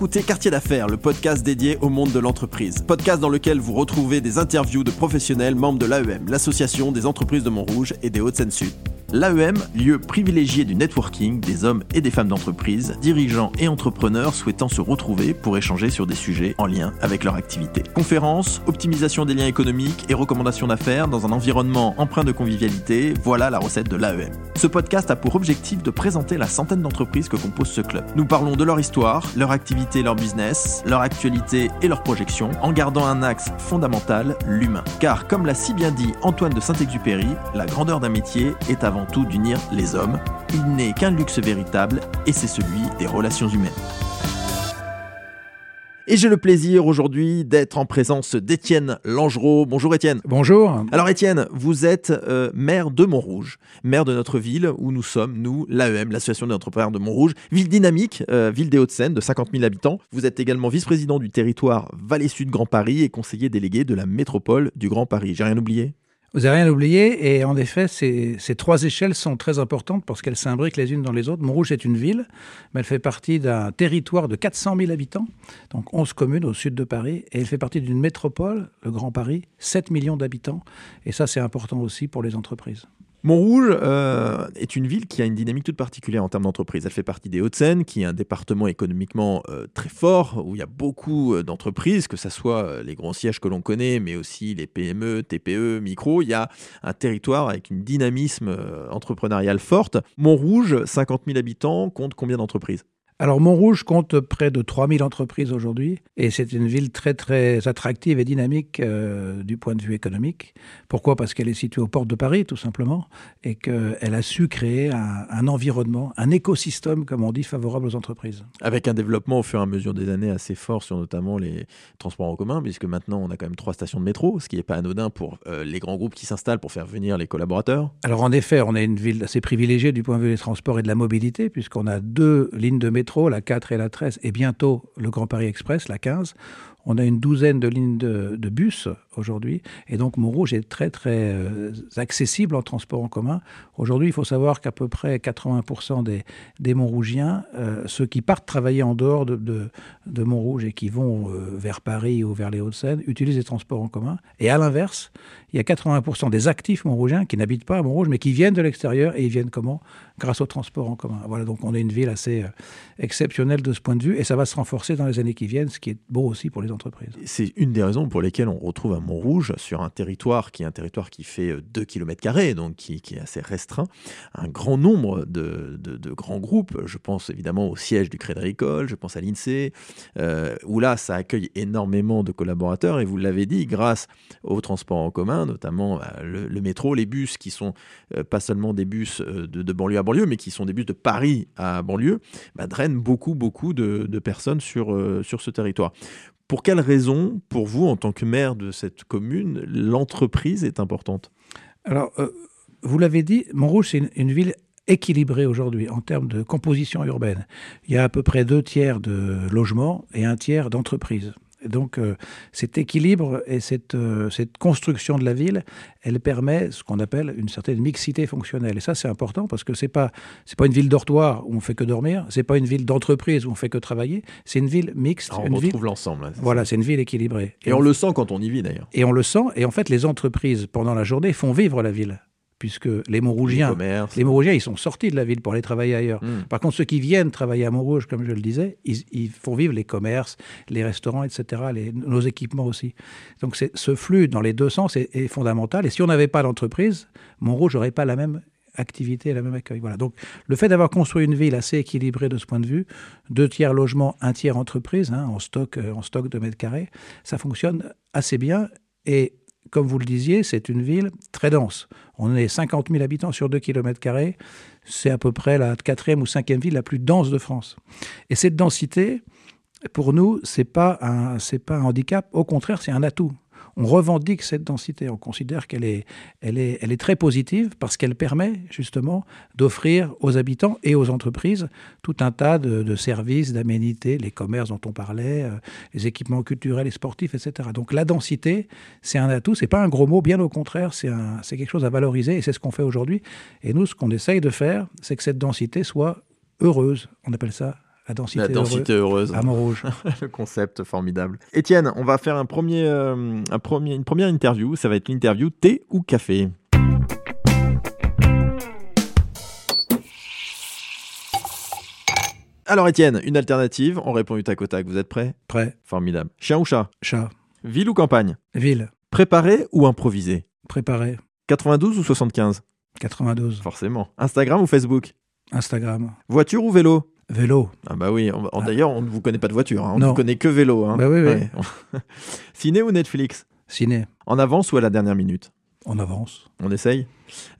Écoutez Quartier d'affaires, le podcast dédié au monde de l'entreprise. Podcast dans lequel vous retrouvez des interviews de professionnels membres de l'AEM, l'association des entreprises de Montrouge et des Hauts-de-Seine-Sud. L'AEM, lieu privilégié du networking des hommes et des femmes d'entreprise, dirigeants et entrepreneurs souhaitant se retrouver pour échanger sur des sujets en lien avec leur activité. Conférences, optimisation des liens économiques et recommandations d'affaires dans un environnement empreint de convivialité, voilà la recette de l'AEM. Ce podcast a pour objectif de présenter la centaine d'entreprises que compose ce club. Nous parlons de leur histoire, leur activité, leur business, leur actualité et leurs projections, en gardant un axe fondamental, l'humain. Car comme l'a si bien dit Antoine de Saint-Exupéry, la grandeur d'un métier est avant tout d'unir les hommes. Il n'est qu'un luxe véritable et c'est celui des relations humaines. Et j'ai le plaisir aujourd'hui d'être en présence d'Étienne Langereau. Bonjour Étienne. Bonjour. Alors Étienne, vous êtes euh, maire de Montrouge, maire de notre ville où nous sommes, nous, l'AEM, l'Association des entrepreneurs de Montrouge, ville dynamique, euh, ville des Hauts-de-Seine de 50 000 habitants. Vous êtes également vice-président du territoire Vallée Sud Grand Paris et conseiller délégué de la métropole du Grand Paris. J'ai rien oublié? Vous n'avez rien oublié, et en effet, ces, trois échelles sont très importantes parce qu'elles s'imbriquent les unes dans les autres. Montrouge est une ville, mais elle fait partie d'un territoire de 400 000 habitants, donc 11 communes au sud de Paris, et elle fait partie d'une métropole, le Grand Paris, 7 millions d'habitants, et ça c'est important aussi pour les entreprises. Montrouge euh, est une ville qui a une dynamique toute particulière en termes d'entreprise. Elle fait partie des Hauts-de-Seine, qui est un département économiquement euh, très fort, où il y a beaucoup euh, d'entreprises, que ce soit les grands sièges que l'on connaît, mais aussi les PME, TPE, micro. Il y a un territoire avec une dynamisme entrepreneuriale forte. Montrouge, 50 000 habitants, compte combien d'entreprises? Alors Montrouge compte près de 3000 entreprises aujourd'hui et c'est une ville très très attractive et dynamique euh, du point de vue économique. Pourquoi? Parce qu'elle est située aux portes de Paris tout simplement et qu'elle a su créer un, un, environnement, un écosystème comme on dit favorable aux entreprises. Avec un développement au fur et à mesure des années assez fort sur notamment les transports en commun puisque maintenant on a quand même trois stations de métro, ce qui n'est pas anodin pour euh, les grands groupes qui s'installent pour faire venir les collaborateurs. Alors en effet, on est une ville assez privilégiée du point de vue des transports et de la mobilité puisqu'on a deux lignes de métro la 4 et la 13, et bientôt le Grand Paris Express, la 15. On a une douzaine de lignes de, bus aujourd'hui, et donc Montrouge est très très euh, accessible en transport en commun. Aujourd'hui, il faut savoir qu'à peu près 80% des, Montrougiens, euh, ceux qui partent travailler en dehors de, de, Montrouge et qui vont euh, vers Paris ou vers les Hauts-de-Seine, utilisent les transports en commun. Et à l'inverse, il y a 80% des actifs montrougiens qui n'habitent pas à Montrouge, mais qui viennent de l'extérieur, et ils viennent comment? Grâce au transport en commun. Voilà, donc on est une ville assez exceptionnelle de ce point de vue, et ça va se renforcer dans les années qui viennent, ce qui est beau aussi pour les entreprises. C'est une des raisons pour lesquelles on retrouve à Montrouge, sur un territoire qui est un territoire qui fait 2 km, donc qui, est assez restreint, un grand nombre de, grands groupes. Je pense évidemment au siège du Crédit Agricole, je pense à l'INSEE, euh, où là, ça accueille énormément de collaborateurs. Et vous l'avez dit, grâce au transport en commun, notamment bah, le, métro, les bus qui sont euh, pas seulement des bus euh, de, banlieue à banlieue, mais qui sont des bus de Paris à banlieue, bah, drainent beaucoup, beaucoup de, personnes sur, sur ce territoire. Pour quelles raisons, pour vous, en tant que maire de cette commune, l'entreprise est importante? Alors, euh, vous l'avez dit, Montrouge, c'est une, ville équilibrée aujourd'hui en termes de composition urbaine. Il y a à peu près deux tiers de logements et un tiers d'entreprises donc euh, cet équilibre et cette, euh, cette, construction de la ville, elle permet ce qu'on appelle une certaine mixité fonctionnelle. Et ça, c'est important parce que c'est pas c'est pas une ville dortoir où on fait que dormir, c'est pas une ville d'entreprise où on fait que travailler. C'est une ville mixte. on une retrouve l'ensemble. Voilà, c'est une ville équilibrée. Et, on le sent quand on y vit d'ailleurs. Et on le sent. Et en fait, les entreprises pendant la journée font vivre la ville puisque les Montrougiens, les, Montrougiens, ils sont sortis de la ville pour aller travailler ailleurs. Hmm. Par contre, ceux qui viennent travailler à Montrouge, comme je le disais, ils, font vivre les commerces, les restaurants, etc., nos équipements aussi. Donc ce flux dans les deux sens est, fondamental. Et si on n'avait pas l'entreprise, Montrouge n'aurait pas la même activité et la même accueil. Voilà. Donc le fait d'avoir construit une ville assez équilibrée de ce point de vue, deux tiers logements, un tiers entreprise, hein, en, stock, euh, en stock de mètres carrés, ça fonctionne assez bien. Et comme vous le disiez, c'est une ville très dense. On est 50 000 habitants sur 2 km. C'est à peu près la quatrième ou cinquième ville la plus dense de France. Et cette densité, pour nous, ce n'est pas, pas un handicap. Au contraire, c'est un atout on revendique cette densité. On considère qu'elle est, très positive parce qu'elle permet justement d'offrir aux habitants et aux entreprises tout un tas de, services, d'aménités, les commerces dont on parlait, euh, les équipements culturels et sportifs, etc. Donc la densité, c'est un atout, c'est pas un gros mot, bien au contraire, c'est quelque chose à valoriser et c'est ce qu'on fait aujourd'hui. Et nous, ce qu'on essaye de faire, c'est que cette densité soit heureuse. On appelle ça la densité, la densité heureuse, à Montrouge. le concept formidable. Étienne, on va faire un premier, euh, un premier, une première interview. Ça va être l'interview thé ou café Alors Étienne, une alternative, on répond du tac au tac, vous êtes prêt Prêt. Formidable. Chien ou chat? Chat. Ville ou campagne? Ville. Préparé ou improvisé? Préparé. 92 ou 75 92. Forcément. Instagram ou Facebook? Instagram. Voiture ou vélo? Vélo. Ah bah oui, ah. d'ailleurs on ne vous connaît pas de voiture, hein. on ne vous connaît que vélo. Hein. Bah oui, oui. Ciné ou Netflix? Ciné. En avance ou à la dernière minute? En avance. On essaye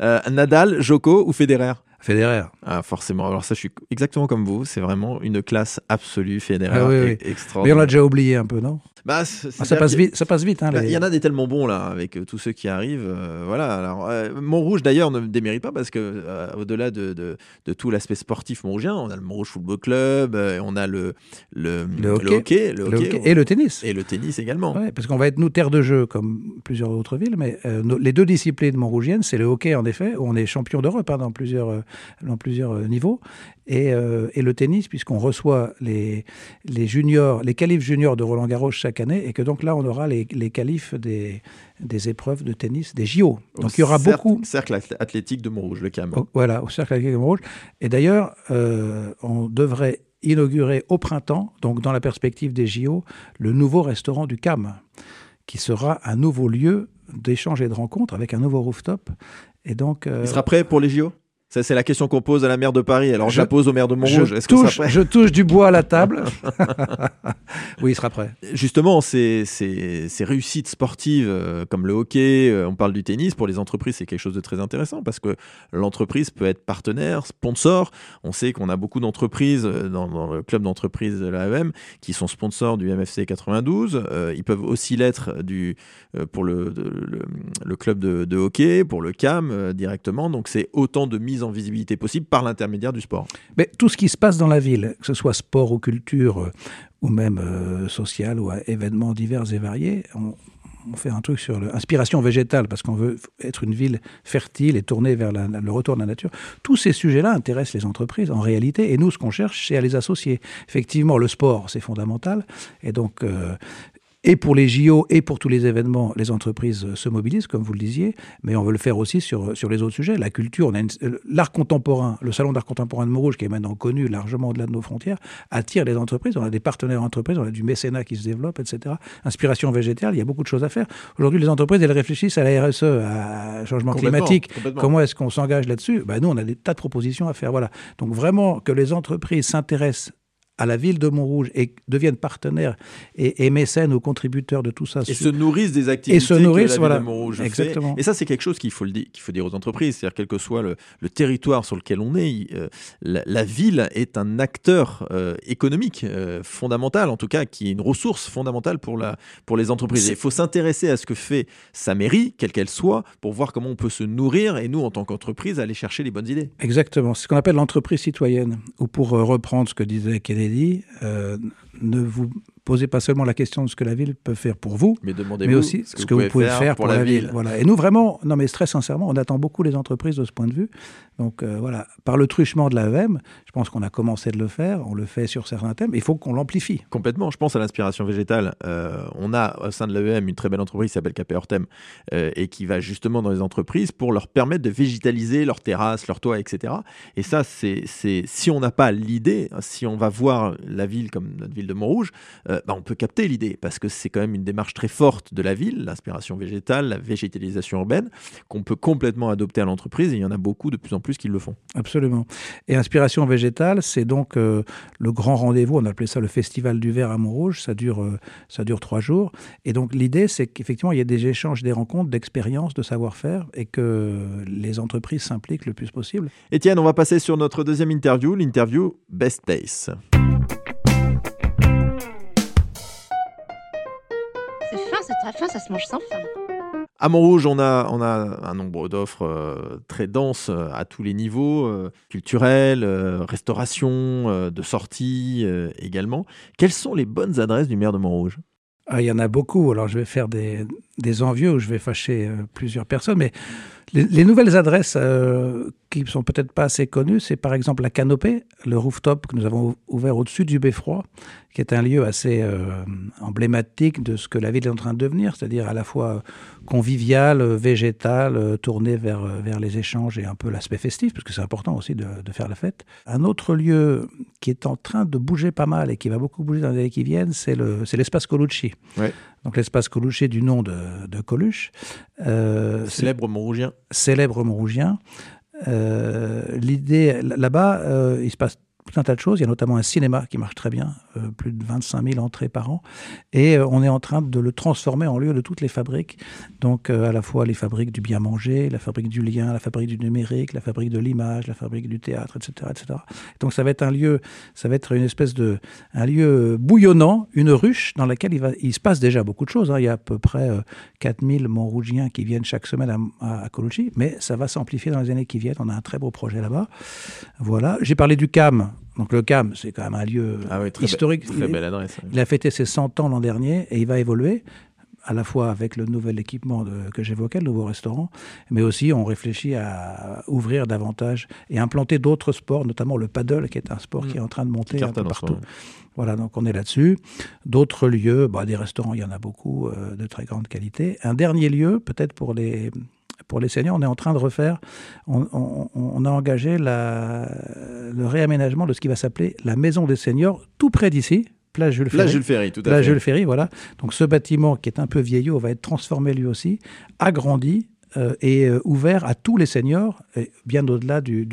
euh, Nadal, Joko ou Federer? Federer. Ah, forcément. Alors ça, je suis exactement comme vous. C'est vraiment une classe absolue, Federer. Ah, oui, oui. Mais on l'a déjà oublié un peu, non? Bah, ah, ça, passe vite, ça passe vite. Hein, bah, il y en a des tellement bons là, avec euh, tous ceux qui arrivent. Euh, voilà. Alors, euh, Montrouge d'ailleurs ne démérite pas parce que au-delà de, de, de, tout l'aspect sportif montrougien, on a le Montrouge Football Club, on a le le, le, hockey, le, hockey, et le tennis. Et le tennis également. Ouais, parce qu'on va être nous terre de jeu comme plusieurs autres villes, mais les deux disciplines montrougiennes, c'est le hockey en effet, où on est champion d'Europe hein, dans plusieurs dans plusieurs euh, niveau, et, euh, et le tennis, puisqu'on reçoit les, les juniors, les qualifs juniors de Roland Garros chaque année, et que donc là, on aura les, les qualifs des, des épreuves de tennis, des JO. Donc il y aura beaucoup. Cercle athlétique de Montrouge, le CAM. Voilà, au cercle athlétique de Montrouge. Et d'ailleurs, euh, on devrait inaugurer au printemps, donc dans la perspective des JO, le nouveau restaurant du CAM, qui sera un nouveau lieu d'échange et de rencontre avec un nouveau rooftop. Et donc, Il sera prêt pour les JO ça, c'est la question qu'on pose à la maire de Paris. Alors, je, la pose au maire de Montrouge. Je, touche, je touche du bois à la table. oui, il sera prêt. Justement, ces, ces, ces réussites sportives euh, comme le hockey, euh, on parle du tennis, pour les entreprises, c'est quelque chose de très intéressant parce que l'entreprise peut être partenaire, sponsor. On sait qu'on a beaucoup d'entreprises euh, dans, le club d'entreprise de l'AEM qui sont sponsors du MFC 92. ils peuvent aussi l'être du pour le, le, le, club de, de, hockey, pour le CAM directement. Donc, c'est autant de mise en visibilité possible par l'intermédiaire du sport. Mais tout ce qui se passe dans la ville, que ce soit sport ou culture, euh, ou même euh, social ou événements divers et variés, on, fait un truc sur l'inspiration végétale, parce qu'on veut être une ville fertile et tournée vers le retour de la nature. Tous ces sujets-là intéressent les entreprises en réalité, et nous, ce qu'on cherche, c'est à les associer. Effectivement, le sport, c'est fondamental, et donc euh, et pour les JO et pour tous les événements, les entreprises se mobilisent, comme vous le disiez, mais on veut le faire aussi sur, sur les autres sujets. La culture, l'art contemporain, le salon d'art contemporain de Montrouge, qui est maintenant connu largement au-delà de nos frontières, attire les entreprises. On a des partenaires entreprises, on a du mécénat qui se développe, etc. Inspiration végétale, il y a beaucoup de choses à faire. Aujourd'hui, les entreprises, elles réfléchissent à la RSE, à changement climatique. Comment est-ce qu'on s'engage là-dessus? Ben, Nous, on a des tas de propositions à faire. Voilà. Donc vraiment, que les entreprises s'intéressent à la ville de Montrouge et deviennent partenaires et, mécènes ou contributeurs de tout ça. Et se nourrissent des activités et se nourrissent, que la ville de Montrouge Exactement. Fait. Et ça, c'est quelque chose qu'il faut, dire, qu'il faut dire aux entreprises. C'est-à-dire, quel que soit le, territoire sur lequel on est, euh, la, ville est un acteur euh, économique euh, fondamental, en tout cas, qui est une ressource fondamentale pour, la, pour les entreprises. il faut s'intéresser à ce que fait sa mairie, quelle qu'elle soit, pour voir comment on peut se nourrir et nous, en tant qu'entreprise, aller chercher les bonnes idées. Exactement. C'est ce qu'on appelle l'entreprise citoyenne. Ou pour reprendre ce que disait Kennedy, euh, ne vous posez pas seulement la question de ce que la ville peut faire pour vous, mais, mais aussi ce que, vous, pouvez faire, pour, la, ville. Voilà. Et nous, vraiment, non mais très sincèrement, on attend beaucoup les entreprises de ce point de vue. Donc euh, voilà, par le truchement de l'AEM, je pense qu'on a commencé de le faire, on le fait sur certains thèmes, il faut qu'on l'amplifie. Complètement, je pense à l'inspiration végétale. Euh, on a au sein de l'AEM une très belle entreprise qui s'appelle Capé Hortem et qui va justement dans les entreprises pour leur permettre de végétaliser leurs terrasses, leurs toits, etc. Et ça, c'est si on n'a pas l'idée, si on va voir la ville comme notre ville de Montrouge, euh, bah, on peut capter l'idée, parce que c'est quand même une démarche très forte de la ville, l'inspiration végétale, la végétalisation urbaine, qu'on peut complètement adopter à l'entreprise, et il y en a beaucoup de plus en plus qui le font. Absolument. Et inspiration végétale, c'est donc euh, le grand rendez-vous, on appelait ça le Festival du verre à Montrouge, ça dure, euh, ça dure trois jours, et donc l'idée, c'est qu'effectivement, il y a des échanges, des rencontres, d'expériences, de savoir-faire, et que les entreprises s'impliquent le plus possible. Étienne, on va passer sur notre deuxième interview, l'interview Best Place. Très fin, ça se mange sans fin. À Montrouge, on a, on a un nombre d'offres euh, très denses euh, à tous les niveaux, euh, culturels, restauration, de sortie également. Quelles sont les bonnes adresses du maire de Montrouge ah, Il y en a beaucoup, alors je vais faire des, des envieux où je vais fâcher euh, plusieurs personnes, mais les, nouvelles adresses euh, qui sont peut-être pas assez connues, c'est par exemple la Canopée, le rooftop que nous avons ouvert au-dessus du Beffroi, qui est un lieu assez euh, emblématique de ce que la ville est en train de devenir, c'est-à-dire à la fois convivial, végétal, tourné vers, vers les échanges et un peu l'aspect festif, parce que c'est important aussi de, de, faire la fête. Un autre lieu qui est en train de bouger pas mal et qui va beaucoup bouger dans les années qui viennent, c'est l'espace Colucci. Donc l'espace Coluche du nom de, Coluche. Euh, célèbre Montrougien. Célèbre Montrougien. Euh, l'idée, là-bas, euh, il se passe un tas de choses. Il y a notamment un cinéma qui marche très bien, euh, plus de 25 000 entrées par an. Et euh, on est en train de le transformer en lieu de toutes les fabriques. Donc euh, à la fois les fabriques du bien manger, la fabrique du lien, la fabrique du numérique, la fabrique de l'image, la fabrique du théâtre, etc., etc. Donc ça va être un lieu, ça va être une espèce de, un lieu bouillonnant, une ruche dans laquelle il, va, il se passe déjà beaucoup de choses. Hein. Il y a à peu près 4000 Montrougiens qui viennent chaque semaine à, à, Colucci, mais ça va s'amplifier dans les années qui viennent. On a un très beau projet là-bas. Voilà. J'ai parlé du CAM. Donc le CAM, c'est quand même un lieu ah historique. très belle adresse. Il a fêté ses 100 ans l'an dernier et il va évoluer à la fois avec le nouvel équipement que j'évoquais, le nouveau restaurant, mais aussi on réfléchit à ouvrir davantage et implanter d'autres sports, notamment le paddle, qui est un sport qui est mm. en train de monter un peu partout. Voilà, donc on est là-dessus. D'autres lieux, bah, des restaurants, il y en a beaucoup euh, de très grande qualité. Un dernier lieu, peut-être pour les pour les seniors, on est en train de refaire, on, a engagé le réaménagement de ce qui va s'appeler la maison des seniors, tout près d'ici, Place Jules Ferry. Jules Ferry, tout à Place Jules Ferry, voilà. Donc ce bâtiment qui est un peu vieillot va être transformé lui aussi, agrandi euh, et euh, ouvert à tous les seniors, bien au-delà du,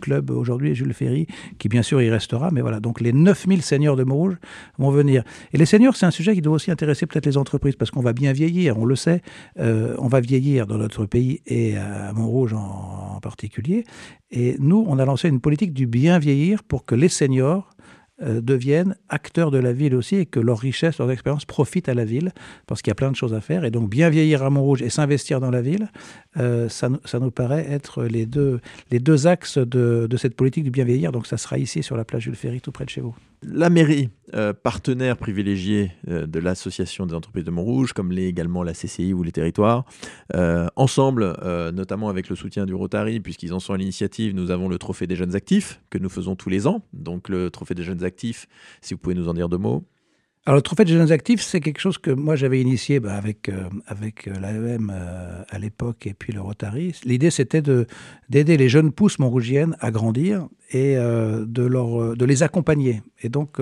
club aujourd'hui Jules Ferry, qui bien sûr y restera, mais voilà, donc les 9000 seniors de Montrouge vont venir. Et les seniors, c'est un sujet qui doit aussi intéresser peut-être les entreprises, parce qu'on va bien vieillir, on le sait, euh, on va vieillir dans notre pays et à Montrouge en, en particulier. Et nous, on a lancé une politique du bien vieillir pour que les seniors euh, deviennent acteurs de la ville aussi et que leur richesse, leur expérience profitent à la ville parce qu'il y a plein de choses à faire. Et donc bien vieillir à Montrouge et s'investir dans la ville, euh, ça, ça, nous paraît être les deux, les deux axes de, de, cette politique du bien vieillir. Donc ça sera ici sur la plage Jules Ferry, tout près de chez vous. La mairie, euh, partenaire privilégié de l'association des entreprises de Montrouge, comme l'est également la CCI ou les territoires, ensemble, notamment avec le soutien du Rotary, puisqu'ils en sont à l'initiative, nous avons le trophée des jeunes actifs que nous faisons tous les ans. Donc le trophée des jeunes actifs, si vous pouvez nous en dire deux mots. Alors, le trophée des jeunes actifs, c'est quelque chose que moi j'avais initié bah, avec, euh, avec euh, l'AEM euh, à l'époque et puis le Rotary. L'idée, c'était d'aider les jeunes pousses montrougiennes à grandir et de, leur, de les accompagner. Et donc,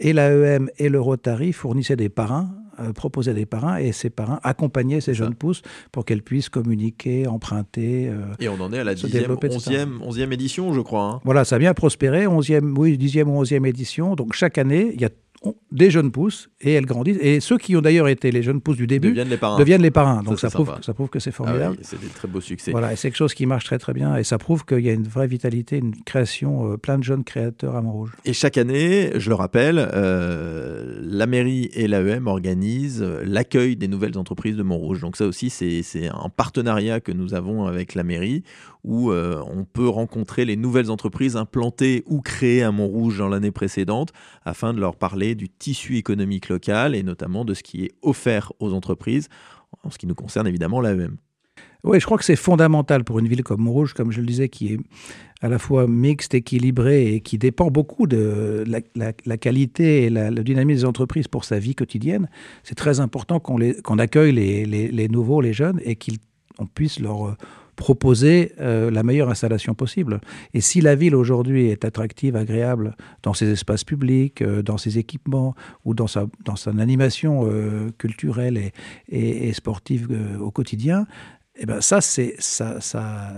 et l'AEM et le Rotary fournissaient des parrains proposaient des parrains et ces parrains accompagnaient ces jeunes pousses pour qu'elles puissent communiquer, emprunter. et on en est à la 10e, 11e, 11e édition, je crois. Hein. Voilà, ça a bien prospéré, 11e, oui, 10e ou 11e édition. Donc chaque année, il y a des jeunes pousses et elles grandissent. Et ceux qui ont d'ailleurs été les jeunes pousses du début deviennent les parrains. Donc ça, prouve, ça prouve que c'est ah formidable. c'est des très beaux succès. Voilà, et c'est quelque chose qui marche très très bien. Et ça prouve qu'il y a une vraie vitalité, une création, euh, plein de jeunes créateurs à Montrouge. Et chaque année, je le rappelle, euh, la mairie et l'AEM organisent l'accueil des nouvelles entreprises de Montrouge. Donc ça aussi, c'est un partenariat que nous avons avec la mairie où euh, on peut rencontrer les nouvelles entreprises implantées ou créées à Montrouge dans l'année précédente afin de leur parler du tissu économique local et notamment de ce qui est offert aux entreprises, en ce qui nous concerne évidemment l'AEM. Oui, je crois que c'est fondamental pour une ville comme Montrouge, comme je le disais, qui est à la fois mixte, équilibrée et qui dépend beaucoup de la, qualité et le dynamisme des entreprises pour sa vie quotidienne. C'est très important qu'on accueille les, les, nouveaux, les jeunes, et qu'on puisse leur proposer euh, la meilleure installation possible. Et si la ville aujourd'hui est attractive, agréable dans ses espaces publics, euh, dans ses équipements ou dans sa, dans son animation euh, culturelle et, et, et sportive au quotidien, eh ben ça, c'est ça, ça,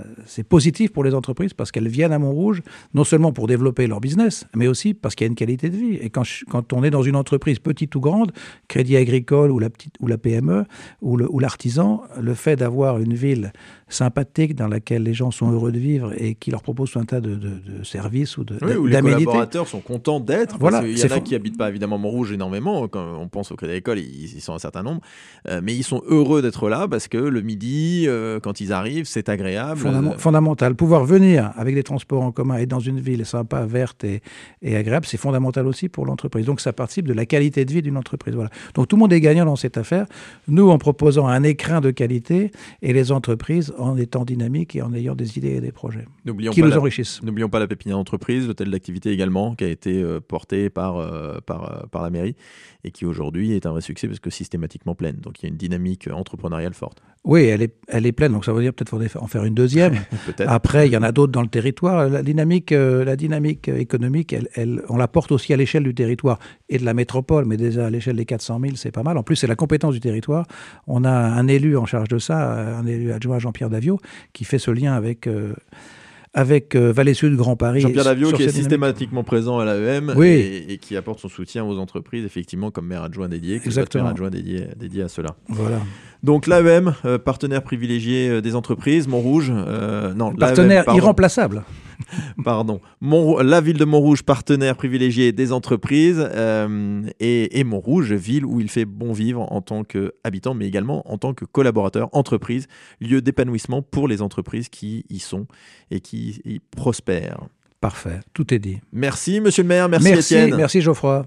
positif pour les entreprises parce qu'elles viennent à Montrouge, non seulement pour développer leur business, mais aussi parce qu'il y a une qualité de vie. Et quand, quand on est dans une entreprise petite ou grande, Crédit Agricole ou la, petite, ou la PME ou l'artisan, le, le fait d'avoir une ville sympathique dans laquelle les gens sont heureux de vivre et qui leur propose un tas de, de, services ou de oui, où les collaborateurs sont contents d'être. Voilà, il y en a qui habitent pas évidemment Montrouge énormément. Quand on pense au Crédit Agricole, ils, sont un certain nombre, euh, mais ils sont heureux d'être là parce que le midi euh, quand ils arrivent, c'est agréable. fondamental. Pouvoir venir avec des transports en commun et dans une ville sympa, verte et, et agréable, c'est fondamental aussi pour l'entreprise. Donc ça participe de la qualité de vie d'une entreprise. Voilà. Donc tout le monde est gagnant dans cette affaire. Nous, en proposant un écrin de qualité et les entreprises en étant dynamiques et en ayant des idées et des projets qui nous enrichissent. N'oublions pas la pépinière d'entreprise, l'hôtel d'activité également, qui a été euh, porté par, euh, par, par la mairie et qui aujourd'hui est un vrai succès parce que systématiquement pleine. Donc il y a une dynamique entrepreneuriale forte. Oui, elle est, elle est pleine, donc ça veut dire peut-être en faire une deuxième. Après, il y en a d'autres dans le territoire. La dynamique, euh, la dynamique économique, elle, elle, on la porte aussi à l'échelle du territoire et de la métropole, mais déjà à l'échelle des 400 000, c'est pas mal. En plus, c'est la compétence du territoire. On a un élu en charge de ça, un élu adjoint Jean-Pierre Davio, qui fait ce lien avec... Euh, avec euh, Vallée Sud Grand Paris. Jean-Pierre Davio qui est systématiquement présent à l'AEM et, qui apporte son soutien aux entreprises, effectivement, comme maire adjoint dédié, qui maire adjoint dédié, dédié à cela. Voilà. Donc l'AEM, euh, partenaire privilégié euh, des entreprises, Montrouge, non, partenaire irremplaçable. Pardon. la ville de Montrouge, partenaire privilégié des entreprises, euh, et, Montrouge, ville où il fait bon vivre en tant qu'habitant, mais également en tant que collaborateur, entreprise, lieu d'épanouissement pour les entreprises qui y sont et qui y prospèrent. Parfait, tout est dit. Merci, monsieur le maire, merci, merci Étienne. Merci Geoffroy.